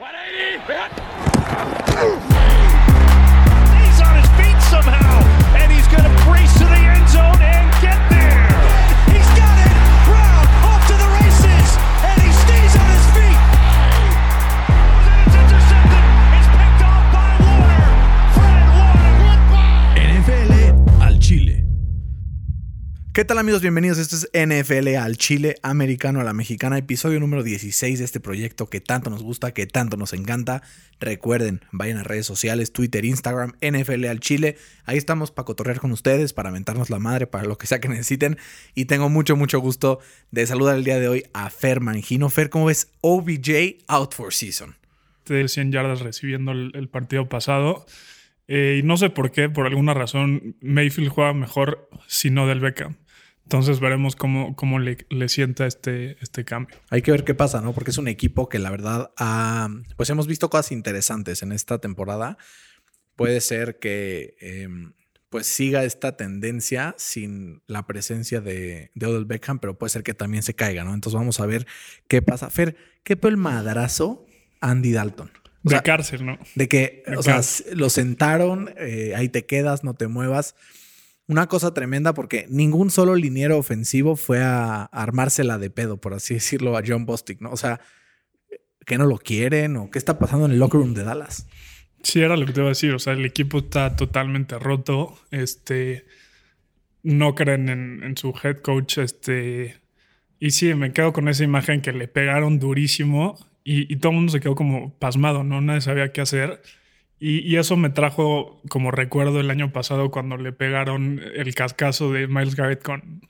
180! ¿Qué tal amigos? Bienvenidos. Esto es NFL al Chile, americano a la mexicana, episodio número 16 de este proyecto que tanto nos gusta, que tanto nos encanta. Recuerden, vayan a redes sociales, Twitter, Instagram, NFL al Chile. Ahí estamos para cotorrear con ustedes, para aventarnos la madre, para lo que sea que necesiten. Y tengo mucho, mucho gusto de saludar el día de hoy a Fer Mangino. Fer, ¿cómo ves? OBJ out for season. de 100 yardas recibiendo el, partido pasado. Eh, y no sé por qué, por alguna razón, Mayfield juega mejor si no del Beckham. Entonces veremos cómo, cómo le, le sienta este, este cambio. Hay que ver qué pasa, ¿no? Porque es un equipo que la verdad, ha- pues hemos visto cosas interesantes en esta temporada. Puede ser que eh, pues siga esta tendencia sin la presencia de, de Odell Beckham, pero puede ser que también se caiga, ¿no? Entonces vamos a ver qué pasa. Fer, ¿qué fue el madrazo Andy Dalton? O De sea, cárcel, ¿no? de que, De o sea, cárcel. s- lo sentaron, eh, ahí te quedas, no te muevas. Una cosa tremenda porque ningún solo liniero ofensivo fue a armársela de pedo, por así decirlo, a John Bostic, ¿no? O sea, que no lo quieren o qué está pasando en el locker room de Dallas. Sí, era lo que te iba a decir. O sea, el equipo está totalmente roto. Este. No creen en, su head coach. Este. Y sí, me quedo con esa imagen que le pegaron durísimo. Y, y todo el mundo se quedó como pasmado, ¿no? Nadie sabía qué hacer. Y, eso me trajo como recuerdo el año pasado cuando le pegaron el cascazo de Miles Garrett con,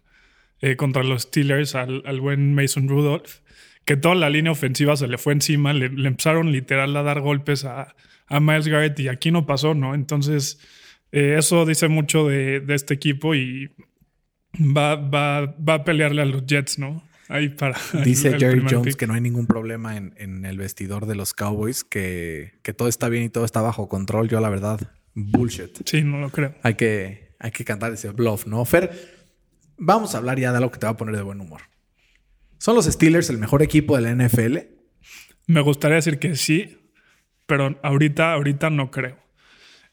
eh, contra los Steelers al, buen Mason Rudolph, que toda la línea ofensiva se le fue encima, le, le empezaron literal a dar golpes a, a Miles Garrett y aquí no pasó, ¿no? Entonces, eh, eso dice mucho de, de este equipo y va, va, va a pelearle a los Jets, ¿no? Ahí para. Dice el- Jerry Jones pick. que no hay ningún problema en, en el vestidor de los Cowboys, que, que todo está bien y todo está bajo control. Yo, la verdad, bullshit. Sí, no lo creo. Hay que, hay que cantar ese bluff, ¿no? Fer, vamos a hablar ya de algo que te va a poner de buen humor. ¿Son los Steelers el mejor equipo de la NFL? Me gustaría decir que sí, pero ahorita, ahorita no creo.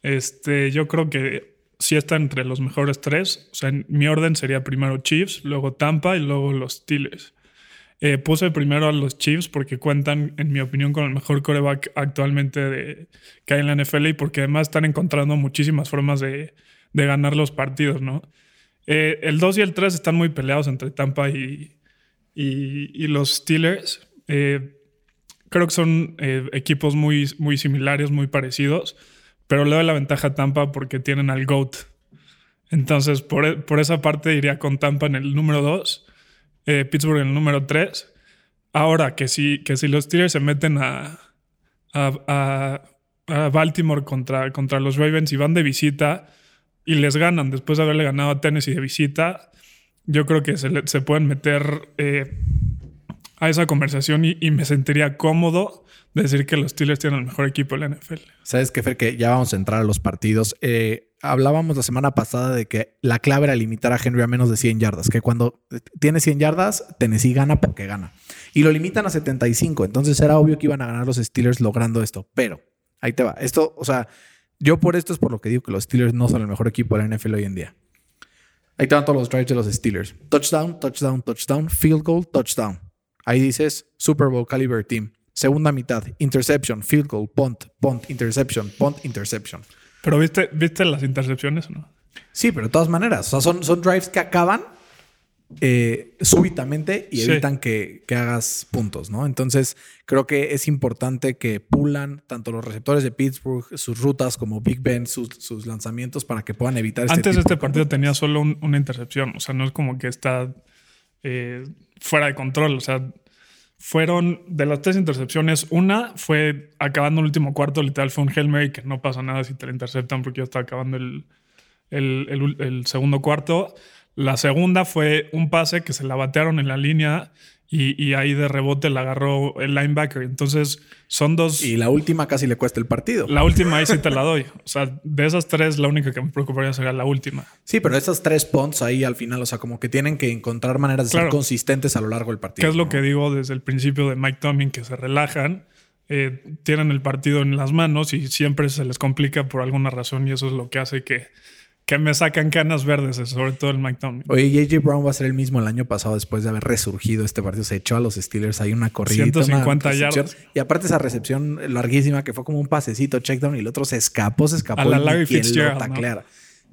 Este, yo creo que sí está entre los mejores tres. O sea, en mi orden sería primero Chiefs, luego Tampa y luego los Steelers. Eh, puse primero a los Chiefs porque cuentan, en mi opinión, con el mejor coreback actualmente de- que hay en la NFL y porque además están encontrando muchísimas formas de, de ganar los partidos, ¿no? Eh, el 2 y el 3 están muy peleados entre Tampa y, y- los Steelers. Eh, creo que son equipos muy, muy similares, muy parecidos, pero le doy la ventaja a Tampa porque tienen al GOAT. Entonces, por, e- por esa parte iría con Tampa en el número 2, Pittsburgh en el número 3. Ahora, que si, que si los Steelers se meten a, a, a- Baltimore contra, contra los Ravens y van de visita y les ganan después de haberle ganado a Tennessee de visita, yo creo que se, se pueden meter eh, a esa conversación y, me sentiría cómodo de decir que los Steelers tienen el mejor equipo de la NFL. Sabes que, Fer, que ya vamos a entrar a los partidos. Eh, hablábamos la semana pasada de que la clave era limitar a Henry a menos de 100 yardas, que cuando tiene 100 yardas, Tennessee gana porque gana. Y lo limitan a 75, entonces era obvio que iban a ganar los Steelers logrando esto. Pero, ahí te va. Esto, o sea, yo por esto es por lo que digo que los Steelers no son el mejor equipo de la NFL hoy en día. Ahí te van todos los drives de los Steelers. Touchdown, touchdown, touchdown, field goal, touchdown. Ahí dices Super Bowl caliber team. Segunda mitad, interception, field goal, punt, punt, interception, punt, interception. Pero ¿viste, ¿viste las intercepciones no? Sí, pero de todas maneras, o sea, son, son drives que acaban eh, súbitamente y Sí. evitan que, que hagas puntos, ¿no? Entonces, creo que es importante que pulan tanto los receptores de Pittsburgh, sus rutas como Big Ben, sus, sus lanzamientos para que puedan evitar este Antes tipo este de partido tenía solo un- una intercepción, o sea, no es como que está eh, fuera de control, o sea, fueron de las tres intercepciones, una fue acabando el último cuarto, literal fue un Hail que no pasa nada si te la interceptan porque ya está acabando el, el segundo cuarto. La segunda fue un pase que se la batearon en la línea y, y ahí de rebote la agarró el linebacker. Entonces son dos... Y la última casi le cuesta el partido. La última ahí sí te la doy. O sea, de esas tres, la única que me preocuparía sería la última. Sí, pero esas tres punts ahí al final, o sea, como que tienen que encontrar maneras de ser Claro. consistentes a lo largo del partido. ¿Qué es lo ¿no? que digo desde el principio de Mike Tomlin? Que se relajan. eh, tienen el partido en las manos y siempre se les complica por alguna razón y eso es lo que hace que, que me sacan canas verdes, sobre todo el Mike Tomlin. Oye, JJ Brown va a ser el mismo el año pasado después de haber resurgido este partido. Se echó a los Steelers ahí una corrida. 150 yardas. Y aparte esa recepción larguísima que fue como un pasecito checkdown y el otro se escapó, se escapó. A la Larry Fitzgerald,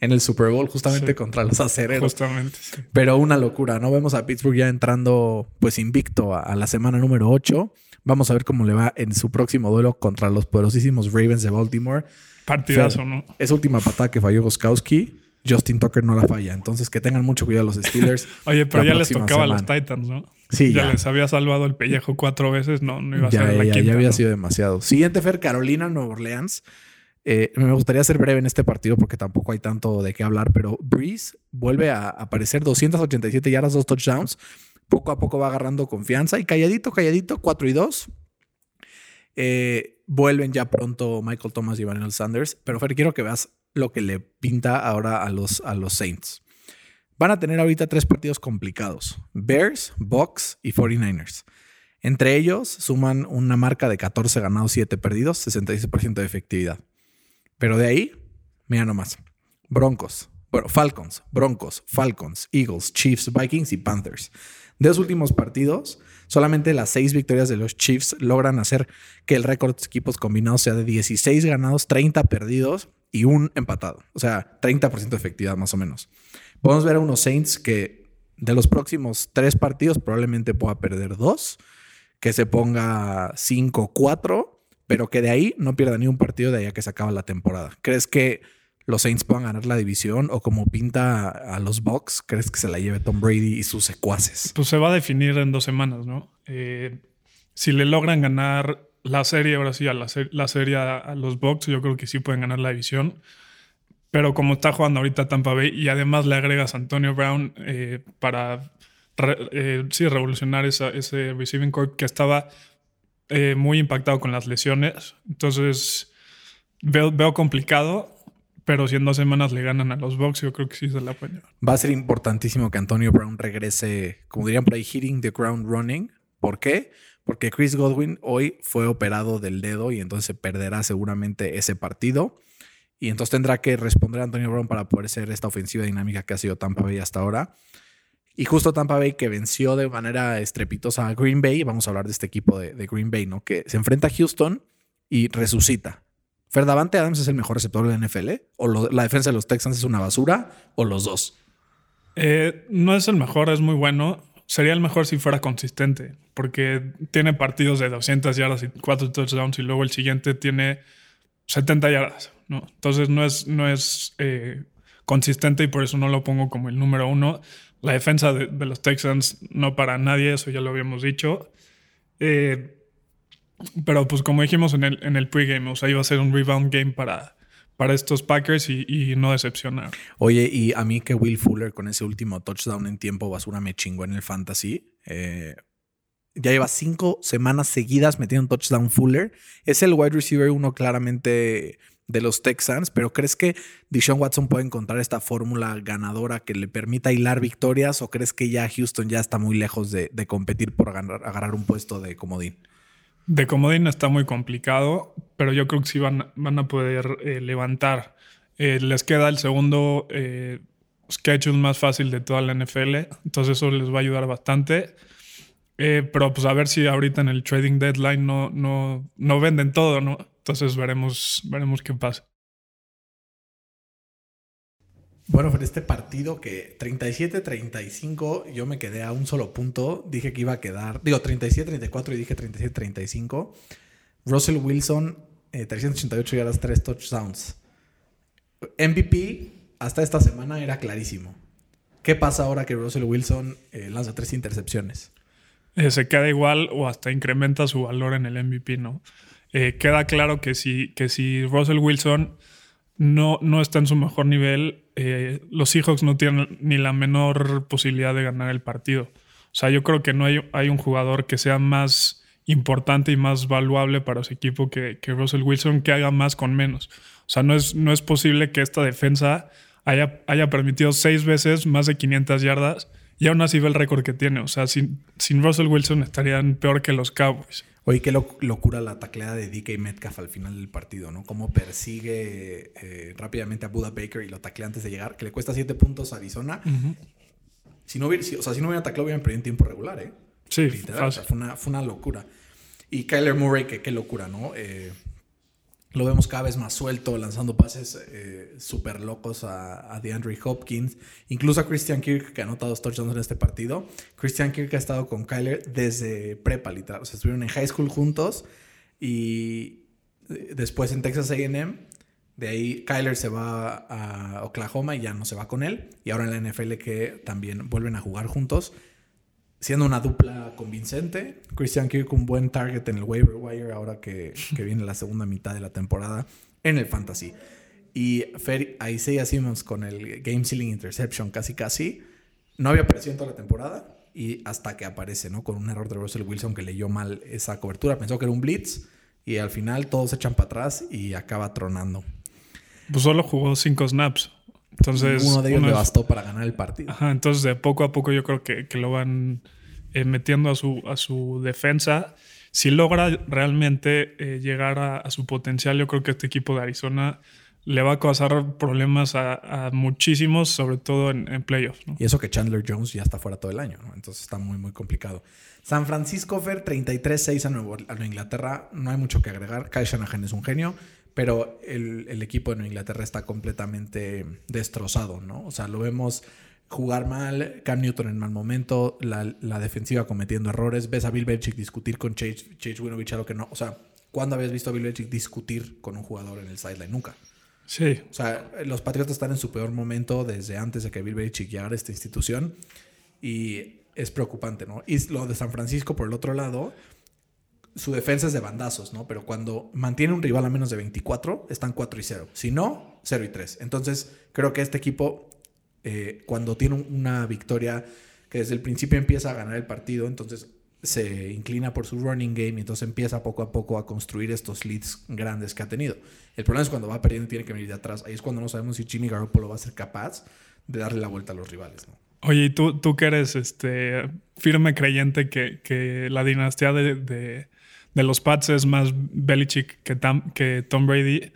En el Super Bowl, justamente contra los acereros. Justamente. Pero una locura, ¿no? Vemos a Pittsburgh ya entrando, pues invicto a, la semana número 8. Vamos a ver cómo le va en su próximo duelo contra los poderosísimos Ravens de Baltimore. Partidazo, ¿no? Esa última patada que falló Goskowski Justin Tucker no la falla. Entonces, que tengan mucho cuidado los Steelers. Oye, pero ya les tocaba a los Titans, ¿no? Sí, ya, les había salvado el pellejo cuatro veces, no, no iba a ser la ya, quinta. Ya había sido demasiado. Siguiente, Fer, Carolina, Nueva Orleans. Eh, me gustaría ser breve en este partido porque tampoco hay tanto de qué hablar, pero Breeze vuelve a aparecer 287 yardas, dos touchdowns. Poco a poco va agarrando confianza y calladito, calladito, 4 y 2. Eh, vuelven ya pronto Michael Thomas y Emmanuel Sanders. Pero Fer, quiero que veas lo que le pinta ahora a los, a los Saints. Van a tener ahorita tres partidos complicados: Bears, Bucks y 49ers. Entre ellos suman una marca de 14 ganados, 7 perdidos, 66% de efectividad. Pero de ahí, mira nomás: Broncos, bueno, Falcons, Broncos, Falcons, Eagles, Chiefs, Vikings y Panthers. De los últimos partidos, solamente las seis victorias de los Chiefs logran hacer que el récord de equipos combinados sea de 16 ganados, 30 perdidos y un empatado. O sea, 30% de efectividad más o menos. Podemos ver a unos Saints que de los próximos tres partidos probablemente pueda perder dos, que se ponga 5-4, pero que de ahí no pierda ni un partido de allá que se acaba la temporada. ¿Crees que los Saints puedan ganar la división o como pinta a los Bucks, crees que se la lleve Tom Brady y sus secuaces? Pues se va a definir en dos semanas, ¿no? Eh, si le logran ganar la serie, ahora sí, a la, serie a, los Bucks, yo creo que sí pueden ganar la división. Pero como está jugando ahorita Tampa Bay y además le agregas a Antonio Brown eh, para eh, sí, revolucionar ese receiving core que estaba eh, muy impactado con las lesiones. Entonces veo, veo complicado, pero si en dos semanas le ganan a los Bucks, yo creo que sí se la pueden Va a ser importantísimo que Antonio Brown regrese, como dirían por ahí, hitting the ground running. ¿Por qué? porque Chris Godwin hoy fue operado del dedo y entonces perderá seguramente ese partido. Y entonces tendrá que responder a Antonio Brown para poder ser esta ofensiva dinámica que ha sido Tampa Bay hasta ahora. Y justo Tampa Bay que venció de manera estrepitosa a Green Bay, vamos a hablar de este equipo de, Green Bay, ¿no? Que se enfrenta a Houston y resucita. ¿Ferdavante Adams es el mejor receptor de la NFL? ¿O la defensa de los Texans es una basura? ¿O los dos? Eh, no es el mejor, es muy bueno sería el mejor si fuera consistente, porque tiene partidos de 200 yardas y 4 touchdowns y luego el siguiente tiene 70 yardas, ¿no? Entonces no es, no es eh, consistente y por eso no lo pongo como el número uno. La defensa de, los Texans no para nadie, eso ya lo habíamos dicho. Eh, pero pues como dijimos en el, en el pregame, o sea, iba a ser un rebound game para, para estos Packers y, no decepcionar. Oye, y a mí que Will Fuller con ese último touchdown en tiempo basura me chingó en el fantasy. Eh, ya lleva cinco semanas seguidas metiendo un touchdown Fuller. Es el wide receiver uno claramente de los Texans, pero ¿crees que Deshaun Watson puede encontrar esta fórmula ganadora que le permita hilar victorias o crees que ya Houston ya está muy lejos de, competir por agarrar un puesto de comodín? De comodín está muy complicado, pero yo creo que sí van, van a poder eh, levantar. Eh, les queda el segundo eh, más fácil de toda la NFL, entonces eso les va a ayudar bastante. pero pues a ver si ahorita en el trading deadline no, no, no venden todo, ¿no? Entonces veremos, veremos qué pasa. Bueno, en este partido que 37-35, yo me quedé a un solo punto. Dije que iba a quedar, digo 37-34 y dije 37-35. Russell Wilson, 388 yardas, 3 touchdowns. MVP hasta esta semana era clarísimo. ¿Qué pasa ahora que Russell Wilson eh, lanza tres intercepciones? Eh, se queda igual o hasta incrementa su valor en el MVP, ¿no? Eh, queda claro que si, que si Russell Wilson no, está en su mejor nivel, eh, los Seahawks no tienen ni la menor posibilidad de ganar el partido. O sea, yo creo que no hay, un jugador que sea más importante y más valuable para su equipo que, Russell Wilson, que haga más con menos. O sea, no es, posible que esta defensa haya, permitido seis veces más de 500 yardas Y aún así ve el récord que tiene. O sea, sin Russell Wilson estarían peor que los Cowboys. Oye, qué locura la tacleada de DK Metcalf al final del partido, ¿no? Cómo persigue eh, rápidamente a Buda Baker y lo taclea antes de llegar, que le cuesta 7 puntos a Arizona. si, no hubiera, o sea, si no hubiera tacleado, hubieran perdido en tiempo regular, ¿eh? Sí, Literal, o sea, fue, una, fue una locura. Y Kyler Murray, que qué locura, ¿no? Eh, lo vemos cada vez más suelto, lanzando pases eh, súper locos a, DeAndre Hopkins, incluso a Christian Kirk, que ha anotado dos touchdowns en este partido. Christian Kirk ha estado con Kyler desde prepa, literal. O sea, estuvieron en high school juntos y después en Texas AM. De ahí Kyler se va a Oklahoma y ya no se va con él. Y ahora en la NFL que también vuelven a jugar juntos siendo una dupla convincente. Christian Kirk un buen target en el waiver wire ahora que, que viene la segunda mitad de la temporada en el fantasy. Y Fer, Isaiah Simmons con el game ceiling interception casi casi. No había aparecido en toda la temporada y hasta que aparece, ¿no? Con un error de Russell Wilson que leyó mal esa cobertura. Pensó que era un blitz y al final todos se echan para atrás y acaba tronando. Pues solo jugó cinco snaps. Entonces, uno de ellos le bastó para ganar el partido. Ajá, entonces de poco a poco yo creo que, que lo van eh, metiendo a su, a su defensa. Si logra realmente eh, llegar a, a, su potencial, yo creo que este equipo de Arizona le va a causar problemas a, a muchísimos, sobre todo en, en playoffs. ¿no? Y eso que Chandler Jones ya está fuera todo el año, ¿no? entonces está muy, muy complicado. San Francisco Fer 33-6 a, Nueva Inglaterra, no hay mucho que agregar. Kyle Shanahan es un genio, pero el, el, equipo de Nueva Inglaterra está completamente destrozado, ¿no? O sea, lo vemos jugar mal, Cam Newton en mal momento, la, la defensiva cometiendo errores. Ves a Bill Belichick discutir con Chase, Chase Winovich a lo que no. O sea, ¿cuándo habías visto a Bill Belichick discutir con un jugador en el sideline? Nunca. Sí. O sea, los Patriotas están en su peor momento desde antes de que Bill Belichick llegara a esta institución y es preocupante, ¿no? Y lo de San Francisco, por el otro lado, su defensa es de bandazos, ¿no? Pero cuando mantiene un rival a menos de 24, están 4 y 0. Si no, 0 y 3. Entonces, creo que este equipo eh, cuando tiene una victoria que desde el principio empieza a ganar el partido, entonces se inclina por su running game y entonces empieza poco a poco a construir estos leads grandes que ha tenido. El problema es cuando va perdiendo y tiene que venir de atrás. Ahí es cuando no sabemos si Jimmy Garoppolo va a ser capaz de darle la vuelta a los rivales. ¿no? Oye, y tú, tú que eres este, firme creyente que, que la dinastía de, de, de, los Pats es más Belichick que, Tam, que Tom Brady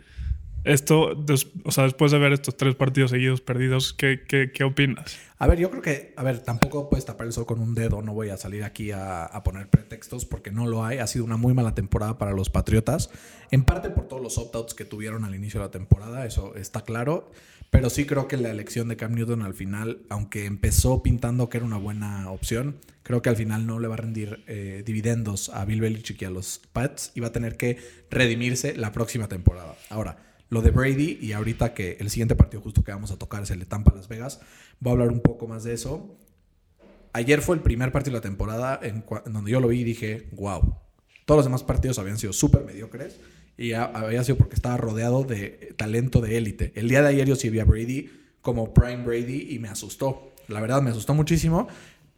esto, des, o sea, después de ver estos tres partidos seguidos perdidos, ¿qué, qué, qué opinas? A ver, yo creo que, a ver, tampoco puedes tapar el sol con un dedo, no voy a salir aquí a, a, poner pretextos porque no lo hay. Ha sido una muy mala temporada para los Patriotas, en parte por todos los opt-outs que tuvieron al inicio de la temporada, eso está claro. Pero sí creo que la elección de Cam Newton al final, aunque empezó pintando que era una buena opción, creo que al final no le va a rendir eh, dividendos a Bill Belichick y a los Pats y va a tener que redimirse la próxima temporada. Ahora, lo de Brady y ahorita que el siguiente partido justo que vamos a tocar es el de Tampa Las Vegas, voy a hablar un poco más de eso. Ayer fue el primer partido de la temporada en, en donde yo lo vi y dije, wow, todos los demás partidos habían sido súper mediocres y había sido porque estaba rodeado de talento de élite. El día de ayer yo sí vi a Brady como Prime Brady y me asustó. La verdad me asustó muchísimo,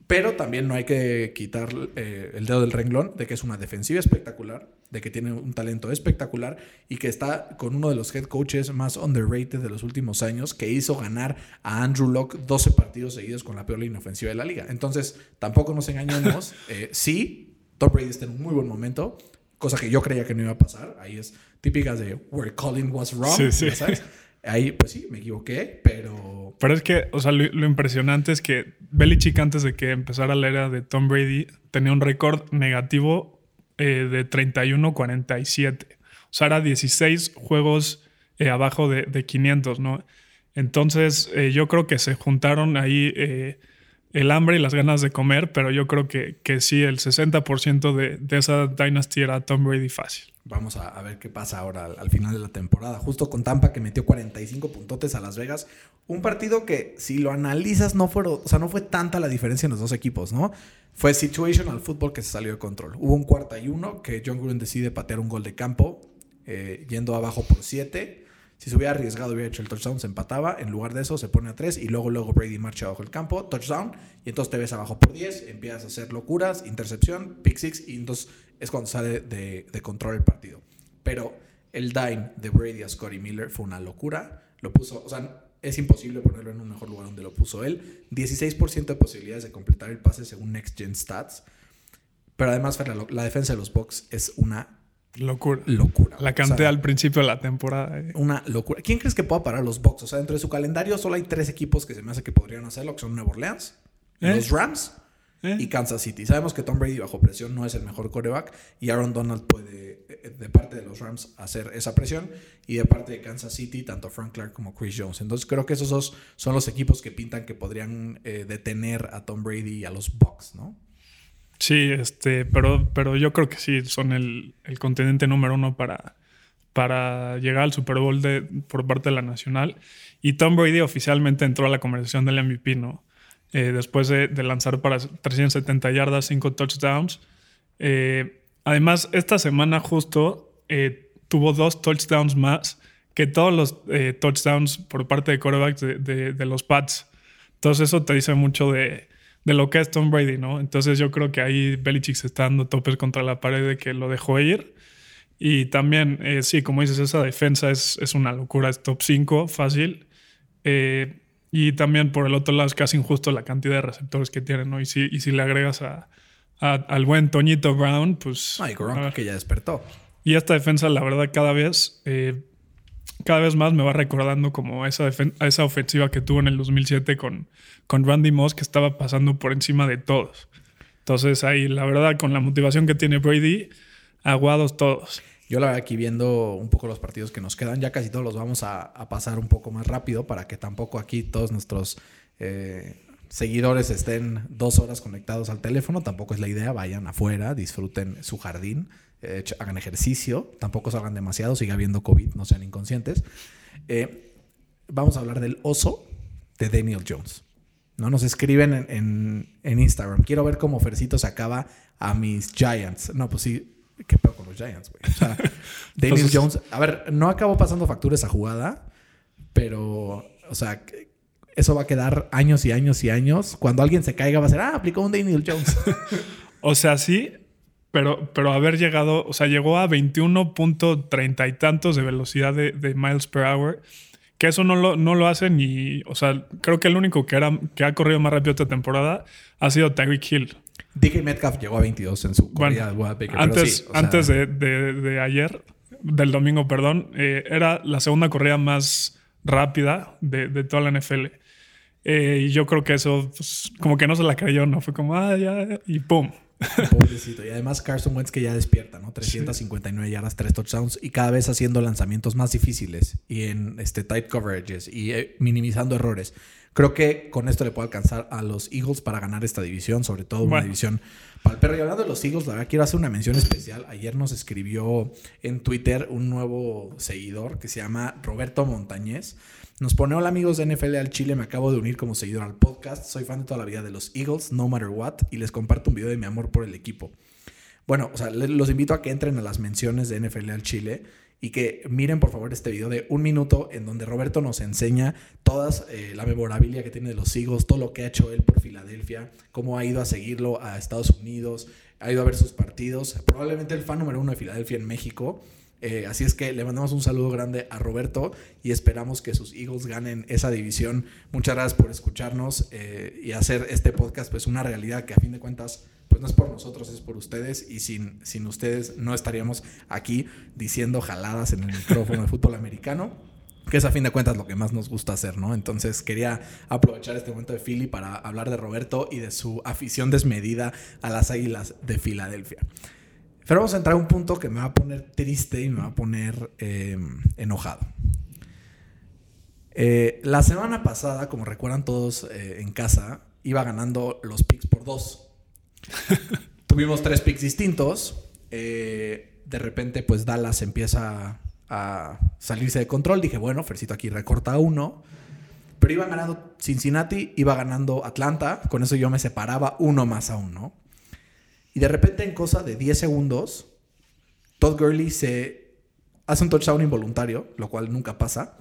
pero también no hay que quitar eh, el dedo del renglón de que es una defensiva espectacular, de que tiene un talento espectacular y que está con uno de los head coaches más underrated de los últimos años, que hizo ganar a Andrew Locke 12 partidos seguidos con la peor línea ofensiva de la liga. Entonces, tampoco nos engañemos. Eh, sí, Tom Brady está en un muy buen momento, cosa que yo creía que no iba a pasar. Ahí es típicas de where calling was wrong. Sí, sí. ¿sabes? Ahí, pues sí, me equivoqué, pero. Pero es que, o sea, lo, lo, impresionante es que Belichick, antes de que empezara la era de Tom Brady, tenía un récord negativo eh, de 31-47. O sea, era 16 juegos eh, abajo de, de, 500, ¿no? Entonces, eh, yo creo que se juntaron ahí el hambre y las ganas de comer, pero yo creo que, que sí, el 60% de, de esa dynasty era Tom Brady fácil. Vamos a, a, ver qué pasa ahora al, al, final de la temporada. Justo con Tampa que metió 45 puntotes a Las Vegas. Un partido que, si lo analizas, no, fueron, o sea, no fue tanta la diferencia en los dos equipos, ¿no? Fue situational fútbol que se salió de control. Hubo un cuarta y uno que John Gruden decide patear un gol de campo, eh, yendo abajo por 7. Si se hubiera arriesgado, hubiera hecho el touchdown, se empataba. En lugar de eso, se pone a 3 y luego, luego Brady marcha abajo el campo, touchdown. Y entonces te ves abajo por 10, empiezas a hacer locuras, intercepción, pick six. Y entonces es cuando sale de, de control el partido. Pero el dime de Brady a Scotty Miller fue una locura. Lo puso, o sea, es imposible ponerlo en un mejor lugar donde lo puso él. 16% de posibilidades de completar el pase según Next Gen Stats. Pero además, la defensa de los Bucks es una Locura. locura. La O canté sea, al principio de la temporada. eh. Una locura. ¿Quién crees que pueda parar los Bucks? O sea, dentro de su calendario solo hay tres equipos que se me hace que podrían hacerlo, que son Nueva Orleans, ¿Eh? los Rams ¿Eh? y Kansas City. Sabemos que Tom Brady bajo presión no es el mejor coreback y Aaron Donald puede, de parte de los Rams, hacer esa presión y de parte de Kansas City, tanto Frank Clark como Chris Jones. Entonces creo que esos dos son los equipos que pintan que podrían detener a Tom Brady y a los Bucks, ¿no? Sí, este, pero, pero yo creo que sí son el, el contendiente número uno para, para llegar al Super Bowl de, por parte de la Nacional. Y Tom Brady oficialmente entró a la conversación del MVP, ¿no? Eh, después de, lanzar para 370 yardas, 5 touchdowns. Eh, además, esta semana justo eh, tuvo dos touchdowns más que todos los touchdowns por parte de quarterbacks de, de- de los Pats. Entonces eso te dice mucho de, de lo que es Tom Brady, ¿no? Entonces yo creo que ahí Belichick se está dando topes contra la pared de que lo dejó ir. Y también, eh, sí, como dices, esa defensa es, es una locura, es top 5, fácil. Eh, y también por el otro lado es casi injusto la cantidad de receptores que tienen, ¿no? Y si, y si le agregas a, a- al buen Toñito Brown, pues... No, y Gronk, que ya despertó. Y esta defensa, la verdad, cada vez, eh, cada vez más me va recordando como esa, a esa ofensiva que tuvo en el 2007 con, con Randy Moss, que estaba pasando por encima de todos. Entonces, ahí, la verdad, con la motivación que tiene Brady, aguados todos. Yo la verdad aquí viendo un poco los partidos que nos quedan, ya casi todos los vamos a, a pasar un poco más rápido para que tampoco aquí todos nuestros eh, seguidores estén dos horas conectados al teléfono. Tampoco es la idea, vayan afuera, disfruten su jardín, eh, hagan ejercicio, tampoco salgan demasiado, sigue habiendo COVID, no sean inconscientes. Eh, vamos a hablar del oso de Daniel Jones. ¿no? Nos escriben en, en- en Instagram. Quiero ver cómo Fercito se acaba a mis Giants. No, pues sí. ¿Qué pedo con los Giants, güey? O sea, Daniel Entonces- Jones. A ver, no acabó pasando factura esa jugada, pero, o sea, eso va a quedar años y años y años. Cuando alguien se caiga, va a ser, ah, aplicó un Daniel Jones. O sea, sí, pero, pero haber llegado, o sea, llegó a 21.30 y tantos de velocidad de, de miles per hour, que eso no lo, no lo hace ni, o sea, creo que el único que, era, que ha corrido más rápido esta temporada ha sido Tyreek Hill. DK Metcalf llegó a 22 en su corrida de Bueno, Baker, antes, sí, o sea, antes de, de- de ayer, del domingo, perdón, eh, era la segunda corrida más rápida de, de toda la NFL. Eh, y yo creo que eso, pues, como que no se la creyó, ¿no? Fue como, ah, ya, y pum. Pobrecito. Y además Carson Wentz que ya despierta, ¿no? 359 yardas, 3 touchdowns y cada vez haciendo lanzamientos más difíciles y en este tight coverages y eh, minimizando errores. Creo que con esto le puede alcanzar a los Eagles para ganar esta división, sobre todo una división para el perro. Y hablando de los Eagles, la verdad quiero hacer una mención especial. Ayer nos escribió en Twitter un nuevo seguidor que se llama Roberto Montañez. Nos pone, hola amigos de NFL al Chile, me acabo de unir como seguidor al podcast. Soy fan de toda la vida de los Eagles, no matter what, y les comparto un video de mi amor por el equipo. Bueno, o sea, los invito a que entren a las menciones de NFL al Chile y que miren por favor este video de un minuto en donde Roberto nos enseña todas eh, la memorabilia que tiene de los Eagles, todo lo que ha hecho él por Filadelfia, cómo ha ido a seguirlo a Estados Unidos, ha ido a ver sus partidos, probablemente el fan número uno de Filadelfia en México. Eh, así es que le mandamos un saludo grande a Roberto y esperamos que sus Eagles ganen esa división. Muchas gracias por escucharnos eh, y hacer este podcast pues una realidad que a fin de cuentas pues no es por nosotros, es por ustedes y sin, sin ustedes no estaríamos aquí diciendo jaladas en el micrófono de fútbol americano. Que es a fin de cuentas lo que más nos gusta hacer, ¿no? Entonces quería aprovechar este momento de Philly para hablar de Roberto y de su afición desmedida a las águilas de Filadelfia. Pero vamos a entrar a un punto que me va a poner triste y me va a poner eh, enojado. Eh, la semana pasada, como recuerdan todos eh, en casa, iba ganando los picks por dos. Tuvimos tres picks distintos. Eh, de repente, pues Dallas empieza a salirse de control. Dije, bueno, Fercito aquí recorta uno. Pero iba ganando Cincinnati, iba ganando Atlanta. Con eso yo me separaba uno más a uno. Y de repente, en cosa de 10 segundos, Todd Gurley se hace un touchdown involuntario, lo cual nunca pasa.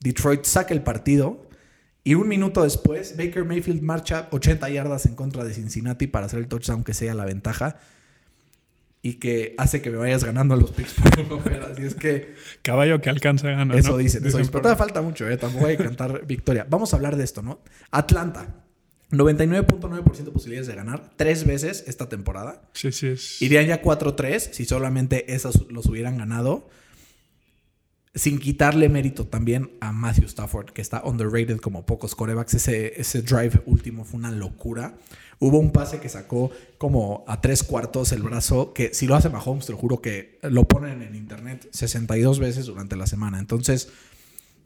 Detroit saca el partido. Y un minuto después, Baker Mayfield marcha 80 yardas en contra de Cincinnati para hacer el touchdown que sea la ventaja. y que hace que me vayas ganando a los picks por. Así es que Caballo que alcanza gana. eso ¿no? dicen. Eso Dicen dicen. Pero todavía falta mucho, ¿eh? Tampoco hay que cantar victoria. Vamos a hablar de esto, ¿no? Atlanta. 99.9% de posibilidades de ganar tres veces esta temporada. Sí, sí, es. Irían ya 4-3 si solamente esas los hubieran ganado. Sin quitarle mérito también a Matthew Stafford, que está underrated como pocos corebacks. Ese, ese drive último fue una locura. Hubo un pase que sacó como a tres cuartos el brazo, que si lo hace Mahomes, te lo juro que lo ponen en internet 62 veces durante la semana. Entonces,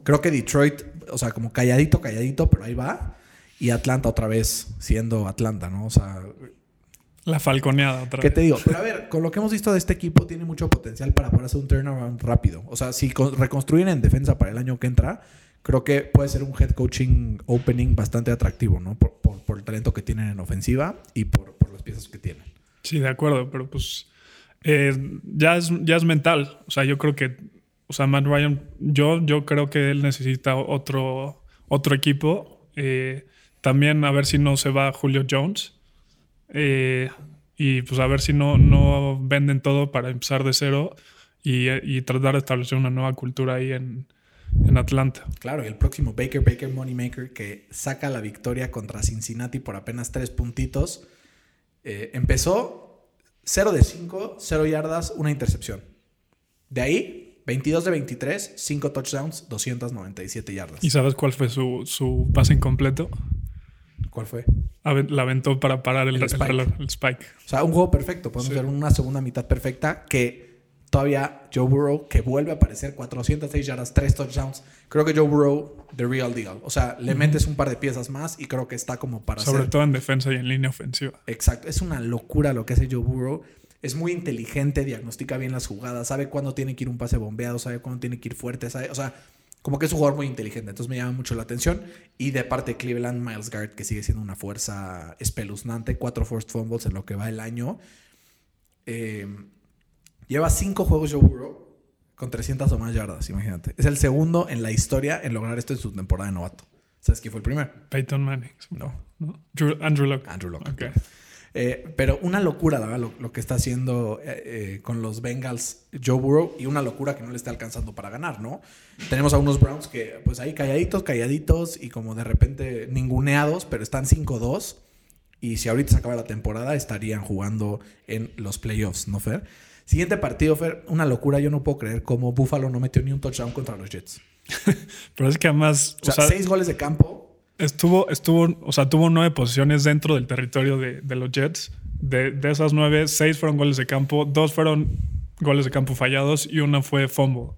creo que Detroit, o sea, como calladito, calladito, pero ahí va. Y Atlanta otra vez siendo Atlanta, ¿no? O sea, La falconeada otra ¿Qué vez. te digo? Pero a ver, con lo que hemos visto de este equipo, tiene mucho potencial para poder hacer un turnaround rápido. O sea, si con- reconstruyen en defensa para el año que entra, creo que puede ser un head coaching opening bastante atractivo, ¿no? Por, por- por el talento que tienen en ofensiva y por, por las piezas que tienen. Sí, de acuerdo, pero pues eh, ya, es, ya es mental. O sea, yo creo que, o sea, Matt Ryan, yo, yo creo que él necesita otro, otro equipo. Eh, también a ver si no se va Julio Jones. Eh, y pues a ver si no, no venden todo para empezar de cero y, y tratar de establecer una nueva cultura ahí en, en Atlanta. Claro, y el próximo Baker Baker Moneymaker que saca la victoria contra Cincinnati por apenas tres puntitos. eh, empezó 0 de 5, 0 yardas, una intercepción. De ahí, 22 de 23, 5 touchdowns, 297 yardas. ¿Y sabes cuál fue su, su pase incompleto? ¿Cuál fue? La aventó para parar el, El el spike. reloj, el spike. O sea, un juego perfecto. Podemos Sí. ver una segunda mitad perfecta que todavía Joe Burrow, que vuelve a aparecer 406 yardas, 3 touchdowns. Creo que Joe Burrow, the real deal. O sea, le metes un par de piezas más y creo que está como para Sobre hacer. todo en defensa y en línea ofensiva. Exacto. Es una locura lo que hace Joe Burrow. Es muy inteligente, diagnostica bien las jugadas, sabe cuándo tiene que ir un pase bombeado, sabe cuándo tiene que ir fuerte, sabe, o sea, como que es un jugador muy inteligente. Entonces me llama mucho la atención. Y de parte de Cleveland, Miles Garrett, que sigue siendo una fuerza espeluznante, cuatro forced fumbles en lo que va el año. Eh, lleva cinco juegos Joe Burrow con 300 o más yardas, imagínate. Es el segundo en la historia en lograr esto en su temporada de novato. ¿Sabes quién fue el primero? Peyton Manning. No. ¿no? Drew- Andrew Luck. Andrew Luck. Ok. Eh, pero una locura, la verdad, lo, lo que está haciendo eh, eh, con los Bengals Joe Burrow y una locura que no le está alcanzando para ganar, ¿no? Tenemos a unos Browns que, pues ahí calladitos, calladitos y como de repente ninguneados, pero están 5-2. Y si ahorita se acaba la temporada, estarían jugando en los playoffs, ¿no, Fer? Siguiente partido, Fer, una locura. Yo no puedo creer cómo Buffalo no metió ni un touchdown contra los Jets. Pero es que además, O sea, seis goles de campo. Estuvo, estuvo, o sea, tuvo nueve posiciones dentro del territorio de, de los Jets. De, de esas nueve, seis fueron goles de campo, dos fueron goles de campo fallados y una fue fumble.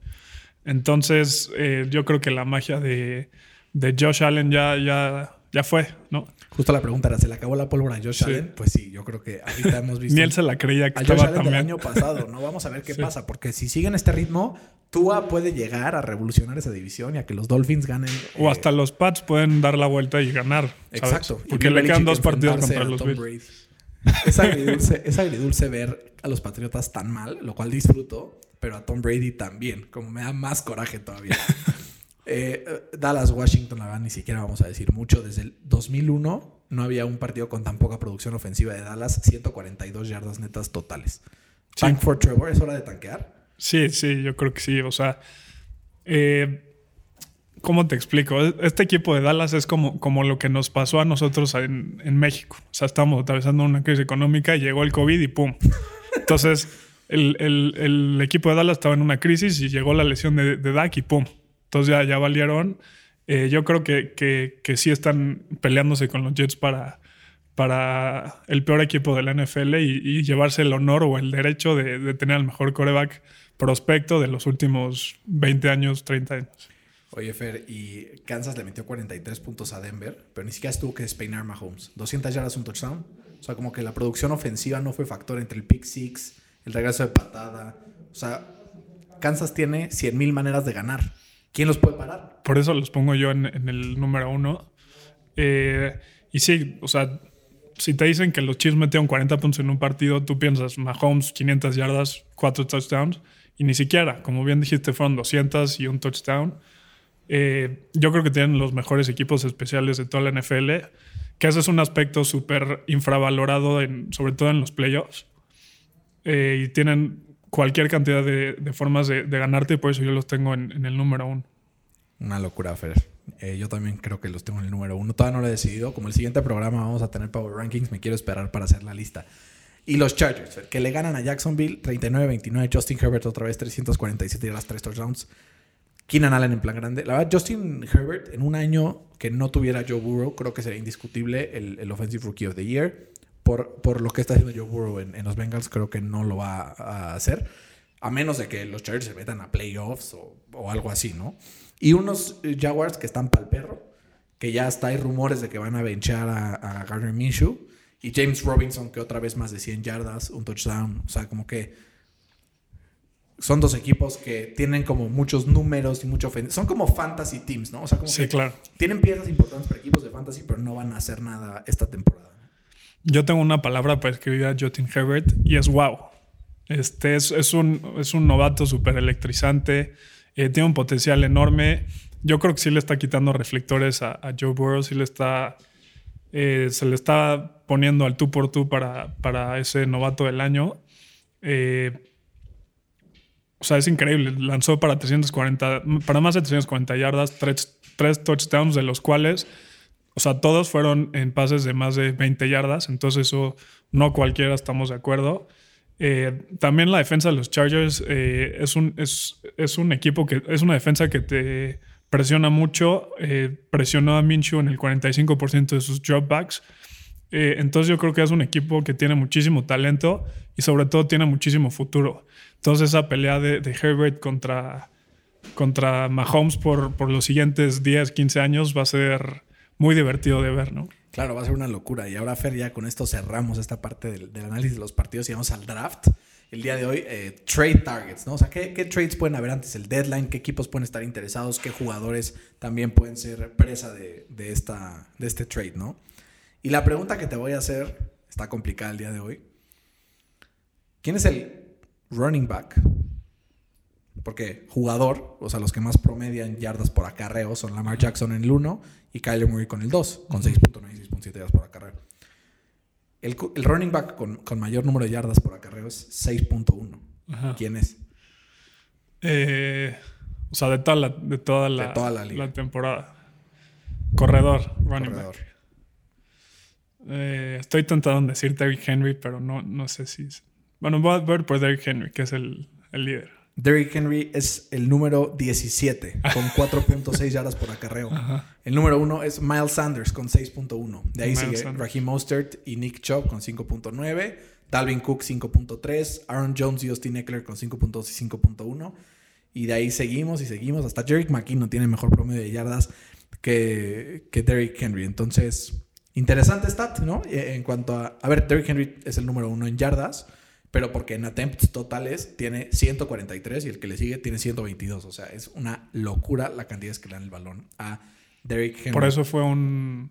Entonces, eh, yo creo que la magia de, de Josh Allen ya, ya, ya fue, ¿no? Justo la pregunta era, ¿se le acabó la pólvora a Josh Sí. Allen? Pues sí, yo creo que ahorita hemos visto... Ni él se la creía que al Josh estaba Allen del año pasado, ¿no? Vamos a ver qué Sí. pasa, porque si siguen este ritmo, Tua puede llegar a revolucionar esa división y a que los Dolphins ganen. O eh, hasta los Pats pueden dar la vuelta y ganar. Exacto. Porque le quedan dos partidos contra los Bills. Es agridulce, es agridulce ver a los Patriotas tan mal, lo cual disfruto, pero a Tom Brady también, como me da más coraje todavía. Eh, eh, Dallas, Washington, la verdad, ni siquiera vamos a decir mucho. Desde el 2001 no había un partido con tan poca producción ofensiva de Dallas, 142 yardas netas totales. Sí. Tank for Trevor, ¿es hora de tanquear? Sí, sí, yo creo que sí. O sea, eh, ¿cómo te explico? Este equipo de Dallas es como, como lo que nos pasó a nosotros en, en México. O sea, estábamos atravesando una crisis económica, llegó el COVID y ¡pum! Entonces, el, el- el equipo de Dallas estaba en una crisis y llegó la lesión de, de Dak y ¡pum! Entonces ya, ya valieron. Eh, yo creo que, que, que sí están peleándose con los Jets para, para el peor equipo de la NFL y, llevarse el honor o el derecho de, tener el mejor coreback prospecto de los últimos 20 años, 30 años. Oye, Fer, y Kansas le metió 43 puntos a Denver, pero ni siquiera tuvo que despeinar Mahomes. 200 yardas, un touchdown. O sea, como que la producción ofensiva no fue factor entre el pick six, el regreso de patada. O sea, Kansas tiene 100 mil maneras de ganar. ¿Quién los puede parar? Por eso los pongo yo en, en el número uno. Eh, y sí, o sea, si te dicen que los Chiefs metieron 40 puntos en un partido, tú piensas Mahomes 500 yardas, 4 touchdowns, y ni siquiera, como bien dijiste, fueron 200 y un touchdown. Eh, yo creo que tienen los mejores equipos especiales de toda la NFL, que ese es un aspecto súper infravalorado, en, sobre todo en los playoffs. eh, y tienen cualquier cantidad de, formas de, ganarte por eso yo los tengo en, el número uno. Una locura, Fer. Eh, yo también creo que los tengo en el número uno. Todavía no lo he decidido. Como el siguiente programa vamos a tener Power Rankings, me quiero esperar para hacer la lista. Y los Chargers, que le ganan a Jacksonville 39-29. Justin Herbert otra vez 347 y las tres touchdowns. Keenan Allen en plan grande. La verdad, Justin Herbert en un año que no tuviera Joe Burrow, creo que sería indiscutible el Offensive Rookie of the Year. Por, por, lo que está haciendo Joe Burrow en, en, los Bengals, creo que no lo va a hacer. A menos de que los Chargers se metan a playoffs o, o algo así, ¿no? Y unos Jaguars que están para el perro, que ya hasta hay rumores de que van a benchar a, a Gardner Minshew. Y James Robinson, que otra vez más de 100 yardas, un touchdown. O sea, como que son dos equipos que tienen como muchos números y mucho Son como fantasy teams, ¿no? O sea, como sí, que claro. tienen piezas importantes para equipos de fantasy, pero no van a hacer nada esta temporada. Yo tengo una palabra para escribir a Justin Herbert y es wow. Este es, un, es un novato súper electrizante. Eh, tiene un potencial enorme. Yo creo que sí le está quitando reflectores a, a Joe Burrow, sí le está, eh, se le está poniendo al tú por tú para, para ese novato del año. Eh, o sea, es increíble. Lanzó para 340, para más de 340 yardas, tres, tres touchdowns, de los cuales, o sea, todos fueron en pases de más de 20 yardas. Entonces, eso no cualquiera estamos de acuerdo. Eh, también la defensa de los Chargers eh, es, un, es, es, un equipo que es una defensa que te presiona mucho. Eh, presionó a Minshew en el 45% de sus dropbacks. entonces yo creo que es un equipo que tiene muchísimo talento y sobre todo tiene muchísimo futuro. Entonces esa pelea de, de Herbert contra, contra Mahomes por, por los siguientes 10, 15 años va a ser muy divertido de ver, ¿no? Claro, va a ser una locura. Y ahora, Fer, ya con esto cerramos esta parte del, del análisis de los partidos y vamos al draft. El día de hoy, eh, trade targets, ¿no? O sea, ¿qué, ¿qué, trades pueden haber antes del deadline? ¿Qué equipos pueden estar interesados? ¿Qué jugadores también pueden ser presa de, de, esta, de este trade, ¿no? Y la pregunta que te voy a hacer está complicada el día de hoy. ¿Quién es el running back? Porque jugador, o sea, los que más promedian yardas por acarreo son Lamar Jackson en el 1 y Kyler Murray con el 2, con 6.9 y 6.7 yardas por acarreo. El, el, running back con, con, mayor número de yardas por acarreo es 6.1. ¿Quién es? Eh, o sea, de toda la, de toda la, de toda la, la temporada. Corredor, running Corredor. back. Eh, estoy tentado en decir Derrick Henry, pero no, no sé si... Es... Bueno, voy a ver por Derrick Henry, que es el, el líder. Derrick Henry es el número 17 con 4.6 yardas por acarreo. Ajá. El número 1 es Miles Sanders con 6.1. De ahí Miles sigue Sanders. Raheem Mostert y Nick Chubb con 5.9. Dalvin Cook 5.3. Aaron Jones y Austin Eckler con 5.2 y 5.1. Y de ahí seguimos y seguimos. Hasta Jerick McKinnon tiene mejor promedio de yardas que, que Derrick Henry. Entonces, interesante stat, ¿no? En cuanto a... A ver, Derrick Henry es el número 1 en yardas pero porque en attempts totales tiene 143 y el que le sigue tiene 122. O sea, es una locura la cantidad que le dan el balón a Derrick Henry. Por eso fue un,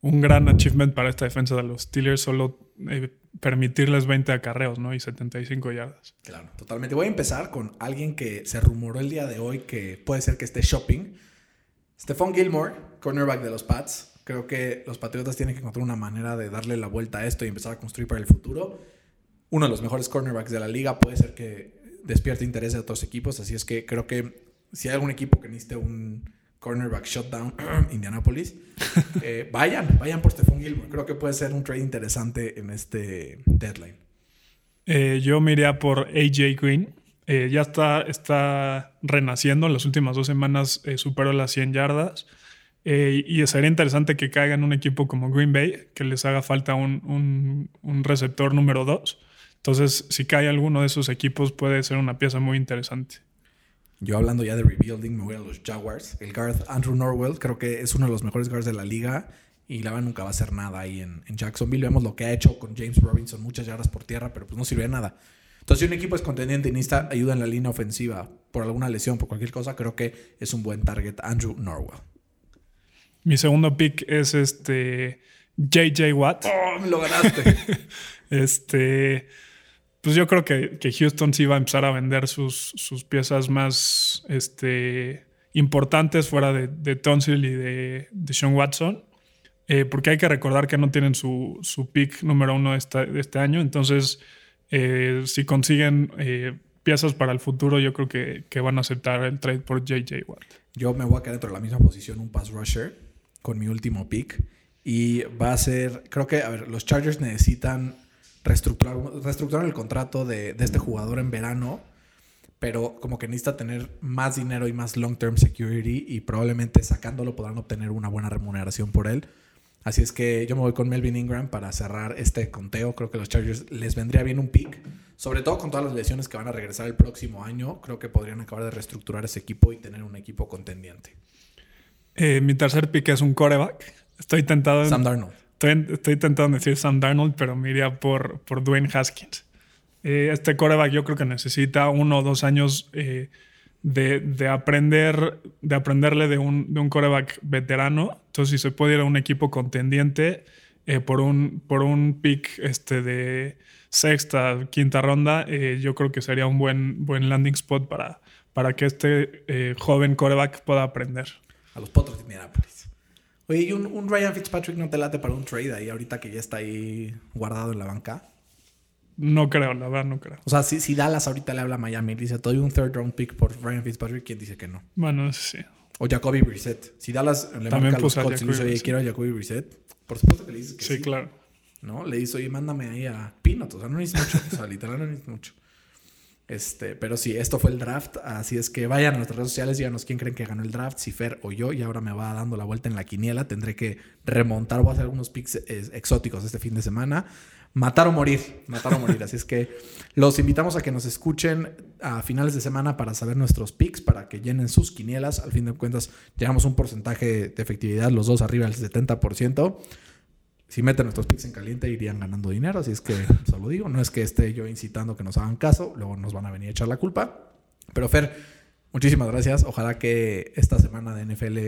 un gran achievement para esta defensa de los Steelers, solo eh, permitirles 20 acarreos, ¿no? Y 75 yardas. Claro, totalmente. Voy a empezar con alguien que se rumoró el día de hoy que puede ser que esté shopping. Stephon Gilmore, cornerback de los Pats. Creo que los Patriotas tienen que encontrar una manera de darle la vuelta a esto y empezar a construir para el futuro uno de los mejores cornerbacks de la liga. Puede ser que despierte interés de otros equipos. Así es que creo que si hay algún equipo que necesite un cornerback shutdown, Indianapolis, eh, vayan, vayan por Stephon Gilmore. Creo que puede ser un trade interesante en este deadline. Eh, yo me iría por AJ Green. Eh, ya está, está renaciendo. En las últimas dos semanas superó las 100 yardas. y sería interesante que caiga en un equipo como Green Bay, que les haga falta un, un, un receptor número 2. Entonces, si cae alguno de esos equipos, puede ser una pieza muy interesante. Yo hablando ya de rebuilding, me voy a los Jaguars. El guard Andrew Norwell creo que es uno de los mejores guards de la liga y la verdad nunca va a hacer nada ahí en, en, Jacksonville. Vemos lo que ha hecho con James Robinson, muchas yardas por tierra, pero pues no sirve de nada. Entonces, si un equipo es contendiente y necesita ayuda en la línea ofensiva por alguna lesión, por cualquier cosa, creo que es un buen target Andrew Norwell. Mi segundo pick es este JJ Watt. ¡Oh, me lo ganaste! este pues yo creo que, que, Houston sí va a empezar a vender sus, sus piezas más este, importantes fuera de, de Tonsil y de, de Sean Watson. Eh, porque hay que recordar que no tienen su, su pick número uno de, este año. Entonces, eh, si consiguen eh, piezas para el futuro, yo creo que, que van a aceptar el trade por JJ Watt. Yo me voy a quedar dentro de la misma posición, un pass rusher, con mi último pick. Y va a ser, creo que, a ver, los Chargers necesitan reestructurar, reestructurar el contrato de, de este jugador en verano, pero como que necesita tener más dinero y más long-term security y probablemente sacándolo podrán obtener una buena remuneración por él. Así es que yo me voy con Melvin Ingram para cerrar este conteo. Creo que los Chargers les vendría bien un pick, sobre todo con todas las lesiones que van a regresar el próximo año. Creo que podrían acabar de reestructurar ese equipo y tener un equipo contendiente. Eh, mi tercer pick es un coreback. Estoy tentado en, Sam Darnold. Estoy, estoy decir Sam Darnold, pero me iría por, por Dwayne Haskins. Eh, este coreback yo creo que necesita uno o dos años eh, de, de, aprender, de aprenderle de un, de un coreback veterano. Entonces, si se puede ir a un equipo contendiente eh, por, un, por un pick este, de sexta, quinta ronda, eh, yo creo que sería un buen, buen landing spot para, para que este eh, joven coreback pueda aprender. A los potros de Minneapolis. Oye, ¿y un, un Ryan Fitzpatrick no te late para un trade ahí ahorita que ya está ahí guardado en la banca? No creo, la verdad, no creo. O sea, si, si Dallas ahorita le habla a Miami y dice, te doy un third round pick por Ryan Fitzpatrick, ¿quién dice que no? Bueno, sí. O Jacoby Brissett. Si Dallas le También marca a los Colts y le dice, oye, quiero a Jacoby Brissett, por supuesto que le dices que sí. Sí, claro. ¿No? Le dice, oye, mándame ahí a Peanut. O sea, no necesitas mucho. O sea, literal no necesitas mucho. Este, pero sí, esto fue el draft. Así es que vayan a nuestras redes sociales, díganos quién creen que ganó el draft, si Fer o yo. Y ahora me va dando la vuelta en la quiniela. Tendré que remontar, a hacer algunos picks exóticos este fin de semana. Matar o morir, matar o morir. Así es que los invitamos a que nos escuchen a finales de semana para saber nuestros picks, para que llenen sus quinielas. Al fin de cuentas, llegamos a un porcentaje de efectividad, los dos arriba del 70%. Si meten nuestros picks en caliente, irían ganando dinero. Así es que se lo digo. No es que esté yo incitando que nos hagan caso, luego nos van a venir a echar la culpa. Pero Fer, muchísimas gracias. Ojalá que esta semana de NFL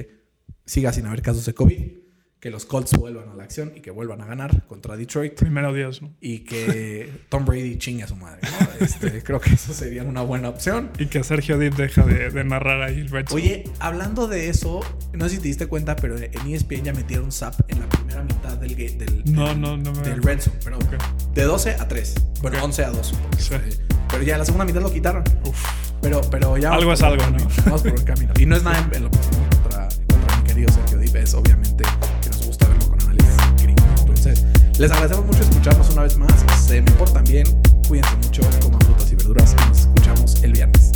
siga sin haber casos de COVID, que los Colts vuelvan a la acción y que vuelvan a ganar contra Detroit Primero Dios, ¿no? y que Tom Brady chingue a su madre. ¿no? Este, creo que eso sería una buena opción. Y que Sergio Dip deja de, de narrar ahí el Red. Oye, hablando de eso, no sé si te diste cuenta, pero en ESPN ya metieron SAP en la primera mitad del, del, No, del- no, no me del. Red Zone. Pero Ok. de 12 a 3. Bueno, Ok. 11 a 2. porque Sí. fue- Pero ya la segunda mitad lo quitaron. Pero, pero ya. Algo es algo, buen ¿no? camino, Vamos por buen camino. Y no es nada en, en lo contra, contra mi querido Sergio Dip. Es obviamente les agradecemos mucho escucharnos una vez más. Se me portan bien. Cuídense mucho. Coman frutas y verduras. Nos escuchamos el viernes.